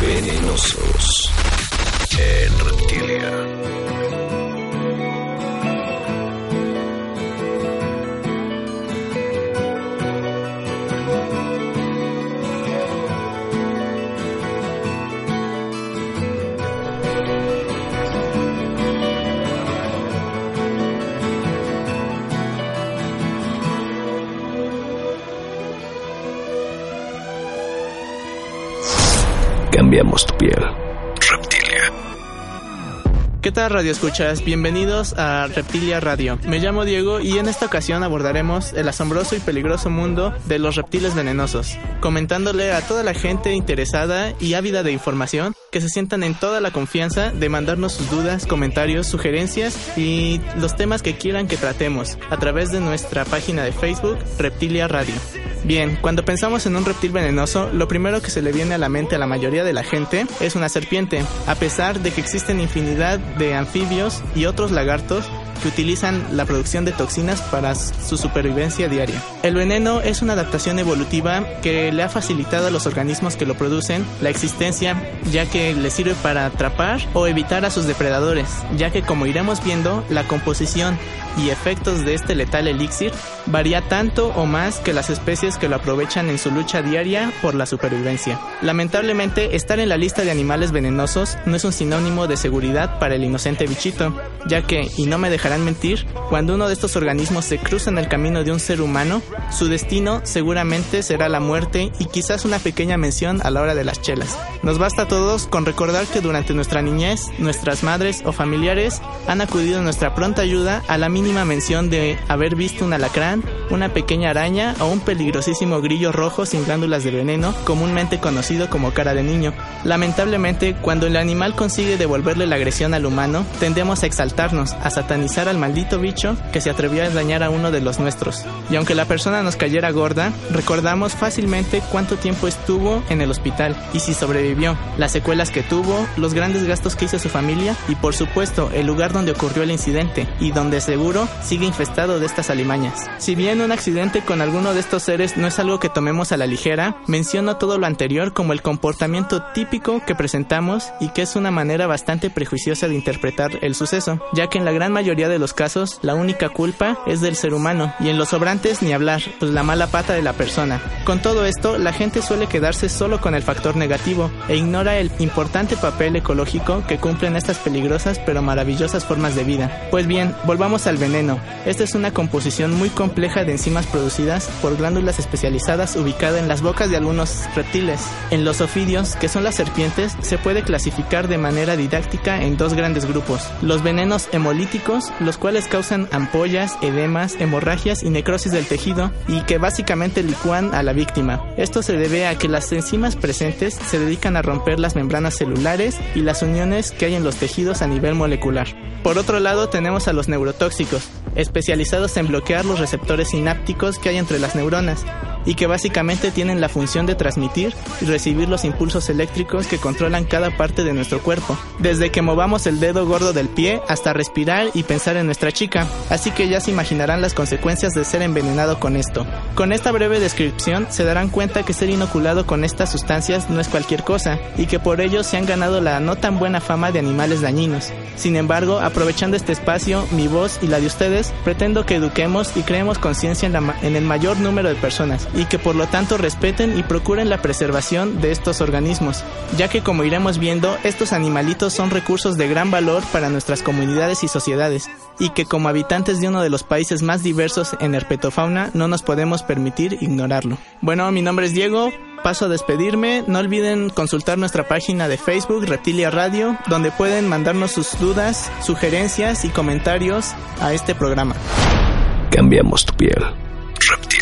Venenosos cambiamos tu piel. Reptilia. ¿Qué tal radio escuchas? Bienvenidos a Reptilia Radio. Me llamo Diego y en esta ocasión abordaremos el asombroso y peligroso mundo de los reptiles venenosos, comentándole a toda la gente interesada y ávida de información que se sientan en toda la confianza de mandarnos sus dudas, comentarios, sugerencias y los temas que quieran que tratemos a través de nuestra página de Facebook Reptilia Radio. Bien, cuando pensamos en un reptil venenoso, lo primero que se le viene a la mente a la mayoría de la gente es una serpiente, a pesar de que existen infinidad de anfibios y otros lagartos que utilizan la producción de toxinas para su supervivencia diaria. El veneno es una adaptación evolutiva que le ha facilitado a los organismos que lo producen la existencia, ya que le sirve para atrapar o evitar a sus depredadores, ya que como iremos viendo, la composición y efectos de este letal elixir varía tanto o más que las especies que lo aprovechan en su lucha diaria por la supervivencia. Lamentablemente, estar en la lista de animales venenosos no es un sinónimo de seguridad para el inocente bichito, ya que, y no me dejarán mentir, cuando uno de estos organismos se cruza en el camino de un ser humano, su destino seguramente será la muerte y quizás una pequeña mención a la hora de las chelas. Nos basta a todos con recordar que durante nuestra niñez, nuestras madres o familiares han acudido a nuestra pronta ayuda a la mínima mención de haber visto un alacrán, una pequeña araña o un peligrosísimo grillo rojo sin glándulas de veneno, comúnmente conocido como cara de niño. Lamentablemente, cuando el animal consigue devolverle la agresión al humano, tendemos a exaltarnos, a satanizar al maldito bicho que se atrevió a dañar a uno de los nuestros. Y aunque la persona nos cayera gorda, recordamos fácilmente cuánto tiempo estuvo en el hospital y si sobrevivió, las secuelas que tuvo, los grandes gastos que hizo su familia y por supuesto el lugar donde ocurrió el incidente y donde seguro sigue infestado de estas alimañas. Si bien un accidente con alguno de estos seres no es algo que tomemos a la ligera, menciono todo lo anterior como el comportamiento típico que presentamos y que es una manera bastante prejuiciosa de interpretar el suceso, ya que en la gran mayoría de los casos la única culpa es del ser humano y en los sobrantes ni hablar, pues la mala pata de la persona. Con todo esto, la gente suele quedarse solo con el factor negativo e ignora el importante papel ecológico que cumplen estas peligrosas pero maravillosas formas de vida. Pues bien, volvamos al veneno. Esta es una composición muy compleja de enzimas producidas por glándulas especializadas ubicada en las bocas de algunos reptiles. En los ofidios, que son las serpientes, se puede clasificar de manera didáctica en dos grandes grupos. Los venenos hemolíticos, los cuales causan ampollas, edemas, hemorragias y necrosis del tejido y que básicamente licúan a la víctima. Esto se debe a que las enzimas presentes se dedican a romper las membranas celulares y las uniones que hay en los tejidos a nivel molecular. Por otro lado tenemos a los neurotóxicos, especializados en bloquear los receptores sinápticos que hay entre las neuronas y que básicamente tienen la función de transmitir y recibir los impulsos eléctricos que controlan cada parte de nuestro cuerpo, desde que movamos el dedo gordo del pie hasta respirar y pensar en nuestra chica, así que ya se imaginarán las consecuencias de ser envenenado con esto. Con esta breve descripción se darán cuenta que ser inoculado con estas sustancias no es cualquier cosa y que por ello se han ganado la no tan buena fama de animales dañinos. Sin embargo, aprovechando este espacio, mi voz y la de ustedes, pretendo que eduquemos y creemos conciencia en, en el mayor número de personas y que por lo tanto respeten y procuren la preservación de estos organismos, ya que como iremos viendo, estos animalitos son recursos de gran valor para nuestras comunidades y sociedades, y que como habitantes de uno de los países más diversos en herpetofauna no nos podemos permitir ignorarlo. Bueno, mi nombre es Diego, paso a despedirme. No olviden consultar nuestra página de Facebook, Reptilia Radio, donde pueden mandarnos sus dudas, sugerencias y comentarios a este programa. Cambiamos tu piel. Reptilia.